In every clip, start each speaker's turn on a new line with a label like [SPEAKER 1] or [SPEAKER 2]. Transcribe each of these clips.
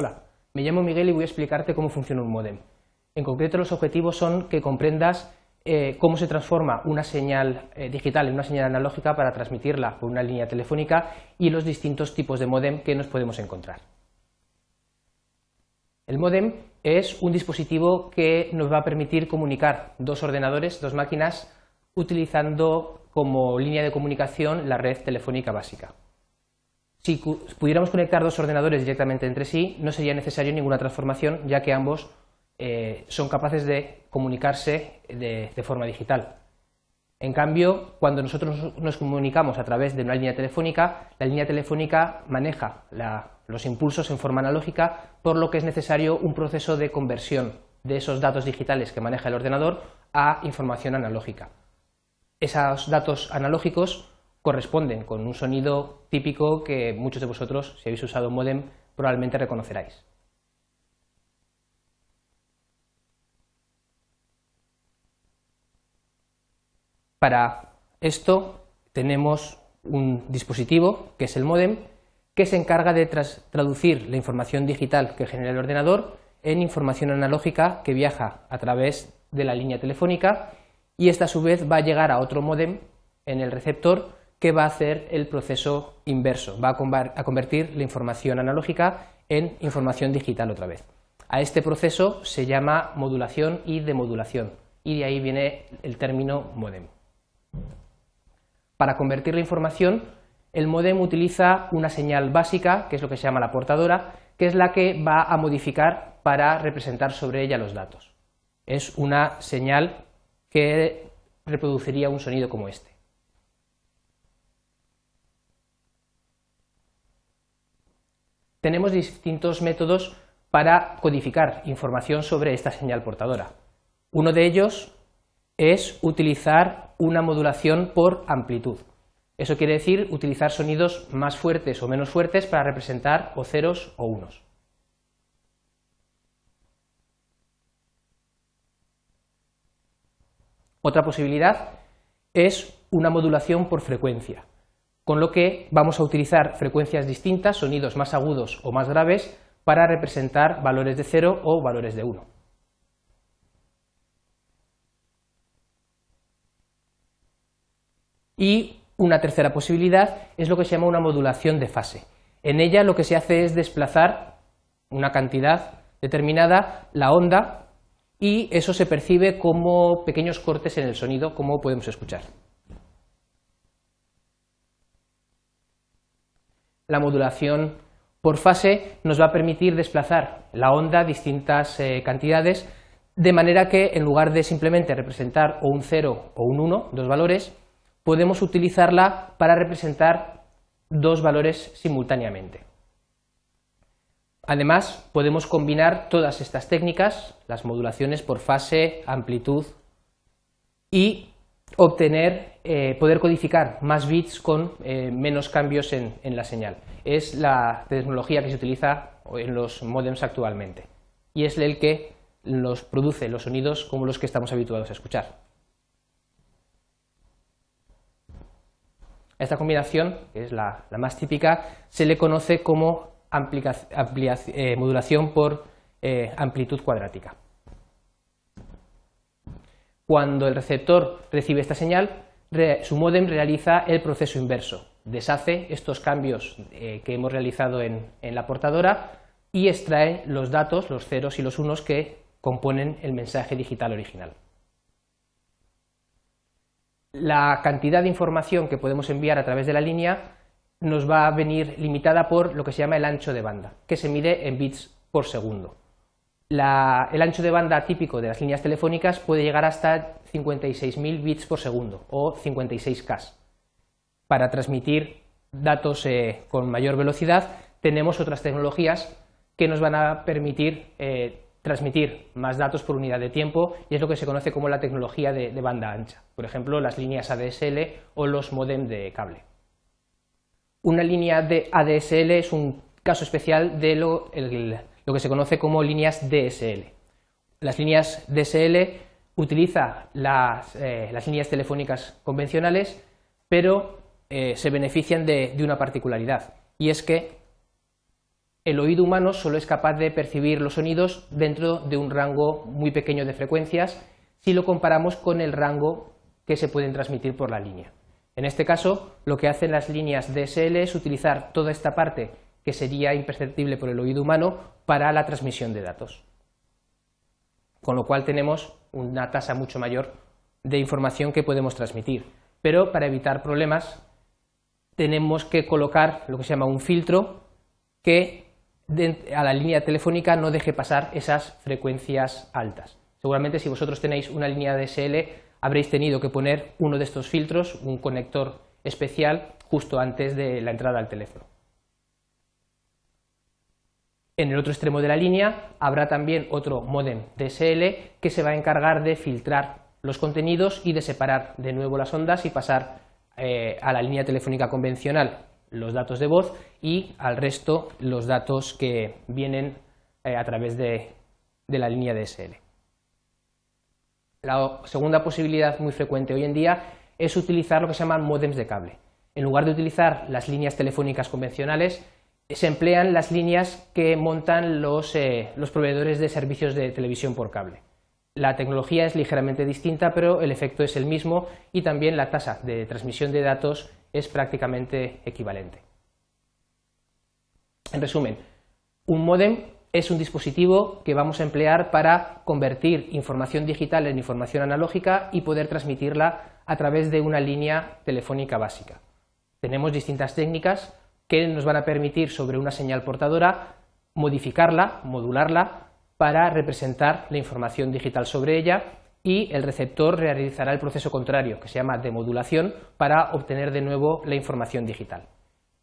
[SPEAKER 1] Hola, me llamo Miguel y voy a explicarte cómo funciona un modem. En concreto, los objetivos son que comprendas eh, cómo se transforma una señal eh, digital en una señal analógica para transmitirla por una línea telefónica y los distintos tipos de modem que nos podemos encontrar. El modem es un dispositivo que nos va a permitir comunicar dos ordenadores, dos máquinas, utilizando como línea de comunicación la red telefónica básica. Si pudiéramos conectar dos ordenadores directamente entre sí, no sería necesario ninguna transformación, ya que ambos eh, son capaces de comunicarse de, forma digital. En cambio, cuando nosotros nos comunicamos a través de una línea telefónica, la línea telefónica maneja los impulsos en forma analógica, por lo que es necesario un proceso de conversión de esos datos digitales que maneja el ordenador a información analógica. Esos datos analógicos corresponden con un sonido típico que muchos de vosotros, si habéis usado un modem, probablemente reconoceráis. Para esto tenemos un dispositivo, que es el modem, que se encarga de traducir la información digital que genera el ordenador en información analógica que viaja a través de la línea telefónica y esta a su vez va a llegar a otro modem en el receptor que va a hacer el proceso inverso, va a convertir la información analógica en información digital otra vez. A este proceso se llama modulación y demodulación y de ahí viene el término modem. Para convertir la información, el modem utiliza una señal básica, que es lo que se llama la portadora, que es la que va a modificar para representar sobre ella los datos. Es una señal que reproduciría un sonido como este. Tenemos distintos métodos para codificar información sobre esta señal portadora. Uno de ellos es utilizar una modulación por amplitud. Eso quiere decir utilizar sonidos más fuertes o menos fuertes para representar o ceros o unos. Otra posibilidad es una modulación por frecuencia con lo que vamos a utilizar frecuencias distintas, sonidos más agudos o más graves, para representar valores de 0 o valores de 1. Y una tercera posibilidad es lo que se llama una modulación de fase. En ella lo que se hace es desplazar una cantidad determinada, la onda, y eso se percibe como pequeños cortes en el sonido, como podemos escuchar. La modulación por fase nos va a permitir desplazar la onda distintas eh, cantidades, de manera que en lugar de simplemente representar o un 0 o un 1, dos valores, podemos utilizarla para representar dos valores simultáneamente. Además, podemos combinar todas estas técnicas, las modulaciones por fase, amplitud, y obtener, eh, poder codificar más bits con eh, menos cambios en, la señal. Es la tecnología que se utiliza en los modems actualmente y es el que los produce los sonidos como los que estamos habituados a escuchar. esta combinación, que es la, más típica, se le conoce como eh, modulación por amplitud cuadrática. Cuando el receptor recibe esta señal, su modem realiza el proceso inverso, deshace estos cambios eh, que hemos realizado en, la portadora y extrae los datos, los ceros y los unos que componen el mensaje digital original. La cantidad de información que podemos enviar a través de la línea nos va a venir limitada por lo que se llama el ancho de banda, que se mide en bits por segundo el ancho de banda típico de las líneas telefónicas puede llegar hasta 56.000 bits por segundo o 56K. Para transmitir datos eh, con mayor velocidad tenemos otras tecnologías que nos van a permitir eh, transmitir más datos por unidad de tiempo y es lo que se conoce como la tecnología de, banda ancha, por ejemplo las líneas ADSL o los modem de cable. Una línea de ADSL es un caso especial de lo, el, lo que se conoce como líneas DSL. Las líneas DSL utilizan eh, las, líneas telefónicas convencionales, pero eh, se benefician de, una particularidad, y es que el oído humano solo es capaz de percibir los sonidos dentro de un rango muy pequeño de frecuencias si lo comparamos con el rango que se pueden transmitir por la línea. En este caso, lo que hacen las líneas DSL es utilizar toda esta parte que sería imperceptible por el oído humano para la transmisión de datos. Con lo cual tenemos una tasa mucho mayor de información que podemos transmitir. Pero para evitar problemas tenemos que colocar lo que se llama un filtro que a la línea telefónica no deje pasar esas frecuencias altas. Seguramente si vosotros tenéis una línea DSL habréis tenido que poner uno de estos filtros, un conector especial, justo antes de la entrada al teléfono. En el otro extremo de la línea habrá también otro modem DSL que se va a encargar de filtrar los contenidos y de separar de nuevo las ondas y pasar eh, a la línea telefónica convencional los datos de voz y al resto los datos que vienen eh, a través de la línea DSL. La segunda posibilidad muy frecuente hoy en día es utilizar lo que se llaman modems de cable. En lugar de utilizar las líneas telefónicas convencionales, se emplean las líneas que montan los, eh, los proveedores de servicios de televisión por cable. La tecnología es ligeramente distinta, pero el efecto es el mismo y también la tasa de transmisión de datos es prácticamente equivalente. En resumen, un modem es un dispositivo que vamos a emplear para convertir información digital en información analógica y poder transmitirla a través de una línea telefónica básica. Tenemos distintas técnicas que nos van a permitir sobre una señal portadora modificarla, modularla, para representar la información digital sobre ella y el receptor realizará el proceso contrario, que se llama demodulación, para obtener de nuevo la información digital.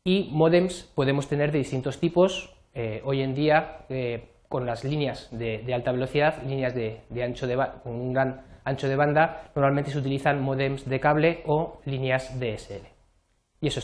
[SPEAKER 1] Y modems podemos tener de distintos tipos, eh, hoy en día eh, con las líneas de, alta velocidad, líneas de, ancho de con un gran ancho de banda, normalmente se utilizan modems de cable o líneas DSL. Y eso es todo.